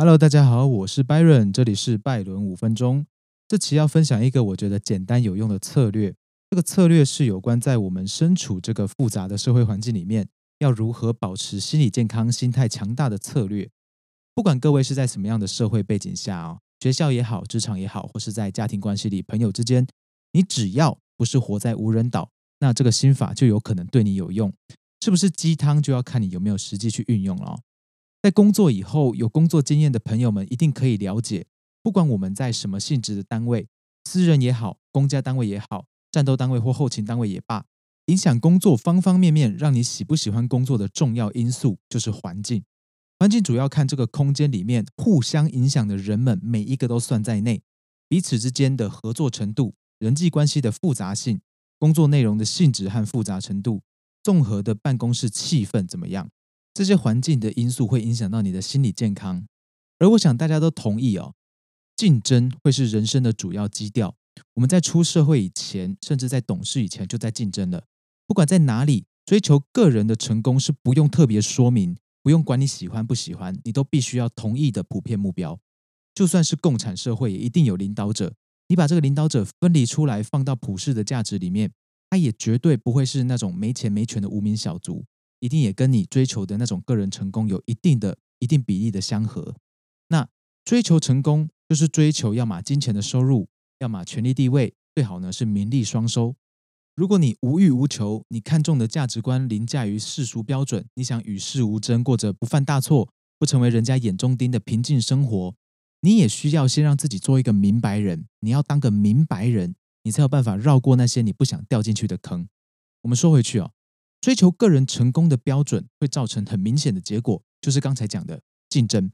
Hello，大家好，我是 Byron，这里是拜伦五分钟。这期要分享一个我觉得简单有用的策略。这个策略是有关在我们身处这个复杂的社会环境里面，要如何保持心理健康、心态强大的策略。不管各位是在什么样的社会背景下哦，学校也好，职场也好，或是在家庭关系里、朋友之间，你只要不是活在无人岛，那这个心法就有可能对你有用。是不是鸡汤，就要看你有没有实际去运用了。在工作以后，有工作经验的朋友们一定可以了解，不管我们在什么性质的单位，私人也好，公家单位也好，战斗单位或后勤单位也罢，影响工作方方面面，让你喜不喜欢工作的重要因素就是环境。环境主要看这个空间里面互相影响的人们，每一个都算在内，彼此之间的合作程度、人际关系的复杂性、工作内容的性质和复杂程度。综合的办公室气氛怎么样？这些环境的因素会影响到你的心理健康。而我想大家都同意哦，竞争会是人生的主要基调。我们在出社会以前，甚至在懂事以前就在竞争了。不管在哪里，追求个人的成功是不用特别说明，不用管你喜欢不喜欢，你都必须要同意的普遍目标。就算是共产社会，也一定有领导者。你把这个领导者分离出来，放到普世的价值里面。他也绝对不会是那种没钱没权的无名小卒，一定也跟你追求的那种个人成功有一定的、一定比例的相合。那追求成功就是追求要么金钱的收入，要么权力地位，最好呢是名利双收。如果你无欲无求，你看重的价值观凌驾于世俗标准，你想与世无争，过着不犯大错、不成为人家眼中钉的平静生活，你也需要先让自己做一个明白人。你要当个明白人。你才有办法绕过那些你不想掉进去的坑。我们说回去哦，追求个人成功的标准会造成很明显的结果，就是刚才讲的竞争。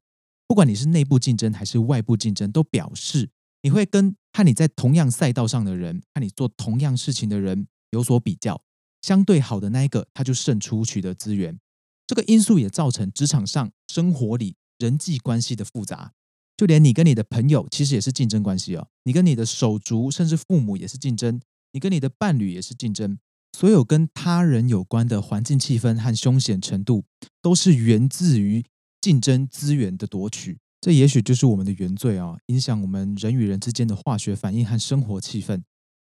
不管你是内部竞争还是外部竞争，都表示你会跟和你在同样赛道上的人，和你做同样事情的人有所比较。相对好的那一个，他就胜出取得资源。这个因素也造成职场上、生活里人际关系的复杂。就连你跟你的朋友，其实也是竞争关系哦。你跟你的手足，甚至父母也是竞争；你跟你的伴侣也是竞争。所有跟他人有关的环境气氛和凶险程度，都是源自于竞争资源的夺取。这也许就是我们的原罪啊，影响我们人与人之间的化学反应和生活气氛。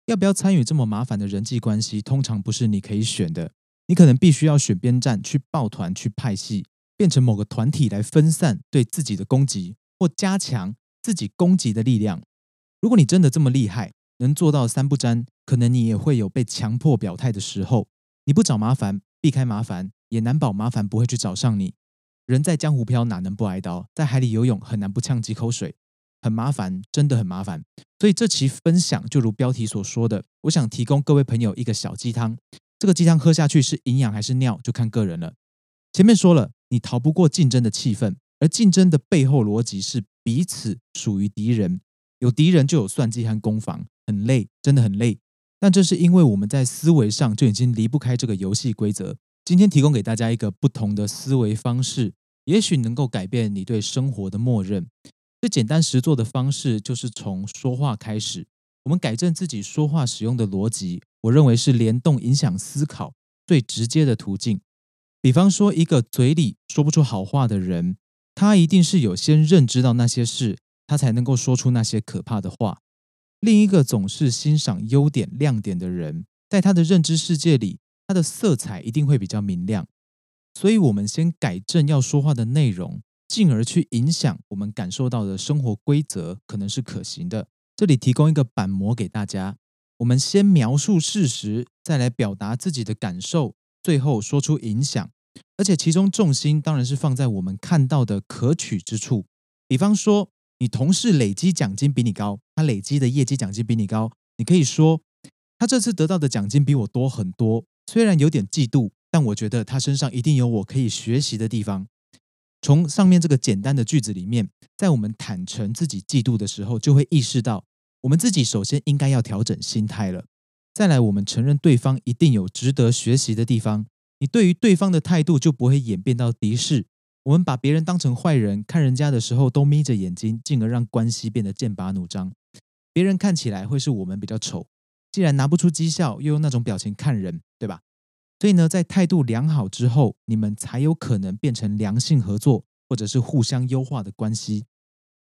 要不要参与这么麻烦的人际关系，通常不是你可以选的。你可能必须要选边站，去抱团，去派系，变成某个团体来分散对自己的攻击。或加强自己攻击的力量。如果你真的这么厉害，能做到三不沾，可能你也会有被强迫表态的时候。你不找麻烦，避开麻烦，也难保麻烦不会去找上你。人在江湖飘，哪能不挨刀？在海里游泳，很难不呛几口水。很麻烦，真的很麻烦。所以这期分享就如标题所说的，我想提供各位朋友一个小鸡汤。这个鸡汤喝下去是营养还是尿，就看个人了。前面说了，你逃不过竞争的气氛。而竞争的背后逻辑是彼此属于敌人，有敌人就有算计和攻防，很累，真的很累。但这是因为我们在思维上就已经离不开这个游戏规则。今天提供给大家一个不同的思维方式，也许能够改变你对生活的默认。最简单实做的方式就是从说话开始，我们改正自己说话使用的逻辑。我认为是联动影响思考最直接的途径。比方说，一个嘴里说不出好话的人。他一定是有先认知到那些事，他才能够说出那些可怕的话。另一个总是欣赏优点亮点的人，在他的认知世界里，他的色彩一定会比较明亮。所以，我们先改正要说话的内容，进而去影响我们感受到的生活规则，可能是可行的。这里提供一个板模给大家：我们先描述事实，再来表达自己的感受，最后说出影响。而且其中重心当然是放在我们看到的可取之处，比方说你同事累积奖金比你高，他累积的业绩奖金比你高，你可以说他这次得到的奖金比我多很多，虽然有点嫉妒，但我觉得他身上一定有我可以学习的地方。从上面这个简单的句子里面，在我们坦诚自己嫉妒的时候，就会意识到我们自己首先应该要调整心态了。再来，我们承认对方一定有值得学习的地方。你对于对方的态度就不会演变到敌视。我们把别人当成坏人，看人家的时候都眯着眼睛，进而让关系变得剑拔弩张。别人看起来会是我们比较丑，既然拿不出绩效，又用那种表情看人，对吧？所以呢，在态度良好之后，你们才有可能变成良性合作，或者是互相优化的关系。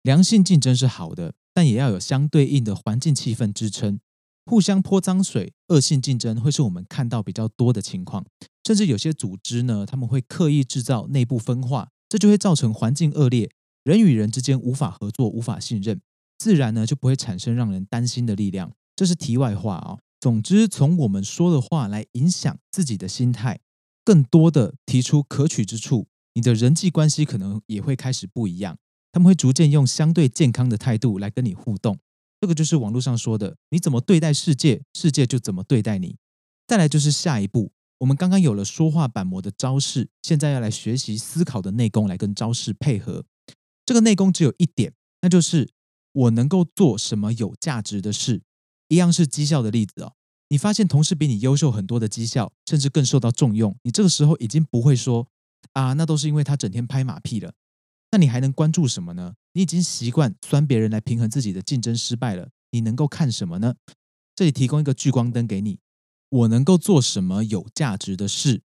良性竞争是好的，但也要有相对应的环境气氛支撑。互相泼脏水、恶性竞争会是我们看到比较多的情况。甚至有些组织呢，他们会刻意制造内部分化，这就会造成环境恶劣，人与人之间无法合作、无法信任，自然呢就不会产生让人担心的力量。这是题外话啊。总之，从我们说的话来影响自己的心态，更多的提出可取之处，你的人际关系可能也会开始不一样。他们会逐渐用相对健康的态度来跟你互动。这个就是网络上说的，你怎么对待世界，世界就怎么对待你。再来就是下一步，我们刚刚有了说话板模的招式，现在要来学习思考的内功，来跟招式配合。这个内功只有一点，那就是我能够做什么有价值的事。一样是绩效的例子哦。你发现同事比你优秀很多的绩效，甚至更受到重用，你这个时候已经不会说啊，那都是因为他整天拍马屁了。那你还能关注什么呢？你已经习惯酸别人来平衡自己的竞争失败了，你能够看什么呢？这里提供一个聚光灯给你，我能够做什么有价值的事？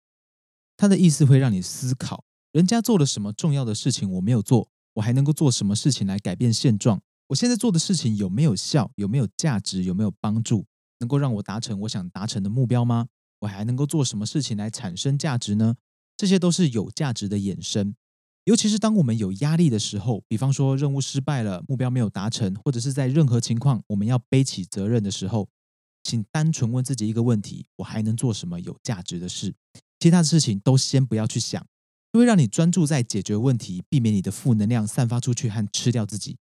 它的意思会让你思考，人家做了什么重要的事情我没有做，我还能够做什么事情来改变现状？我现在做的事情有没有效？有没有价值？有没有帮助？能够让我达成我想达成的目标吗？我还能够做什么事情来产生价值呢？这些都是有价值的衍生。尤其是当我们有压力的时候，比方说任务失败了、目标没有达成，或者是在任何情况我们要背起责任的时候，请单纯问自己一个问题：我还能做什么有价值的事？其他的事情都先不要去想，会让你专注在解决问题，避免你的负能量散发出去和吃掉自己。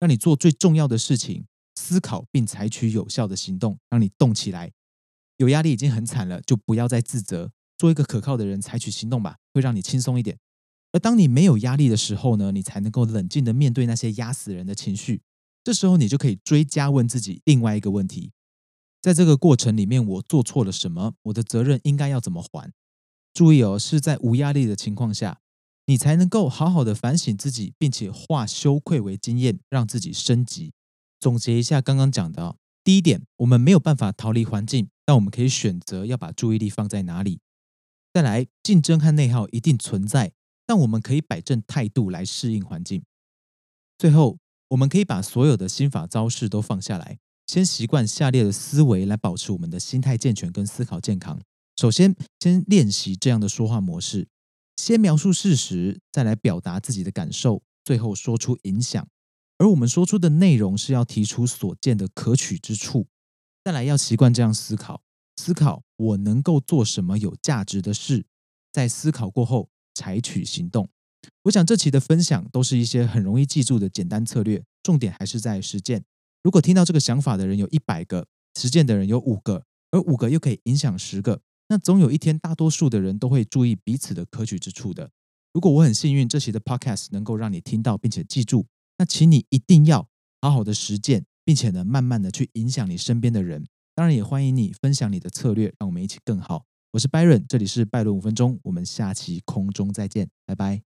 让你做最重要的事情，思考并采取有效的行动，让你动起来。有压力已经很惨了，就不要再自责，做一个可靠的人，采取行动吧，会让你轻松一点。而当你没有压力的时候呢，你才能够冷静的面对那些压死人的情绪。这时候你就可以追加问自己另外一个问题：在这个过程里面，我做错了什么？我的责任应该要怎么还？注意哦，是在无压力的情况下。你才能够好好的反省自己，并且化羞愧为经验，让自己升级。总结一下刚刚讲的，第一点，我们没有办法逃离环境，但我们可以选择要把注意力放在哪里。再来，竞争和内耗一定存在，但我们可以摆正态度来适应环境。最后，我们可以把所有的心法招式都放下来，先习惯下列的思维来保持我们的心态健全跟思考健康。首先，先练习这样的说话模式。先描述事实，再来表达自己的感受，最后说出影响。而我们说出的内容是要提出所见的可取之处。再来要习惯这样思考：思考我能够做什么有价值的事。在思考过后，采取行动。我想这期的分享都是一些很容易记住的简单策略，重点还是在实践。如果听到这个想法的人有一百个，实践的人有五个，而五个又可以影响十个。那总有一天，大多数的人都会注意彼此的可取之处的。如果我很幸运，这期的 Podcast 能够让你听到并且记住，那请你一定要好好的实践，并且呢，慢慢的去影响你身边的人。当然，也欢迎你分享你的策略，让我们一起更好。我是 Byron，这里是拜伦五分钟，我们下期空中再见，拜拜。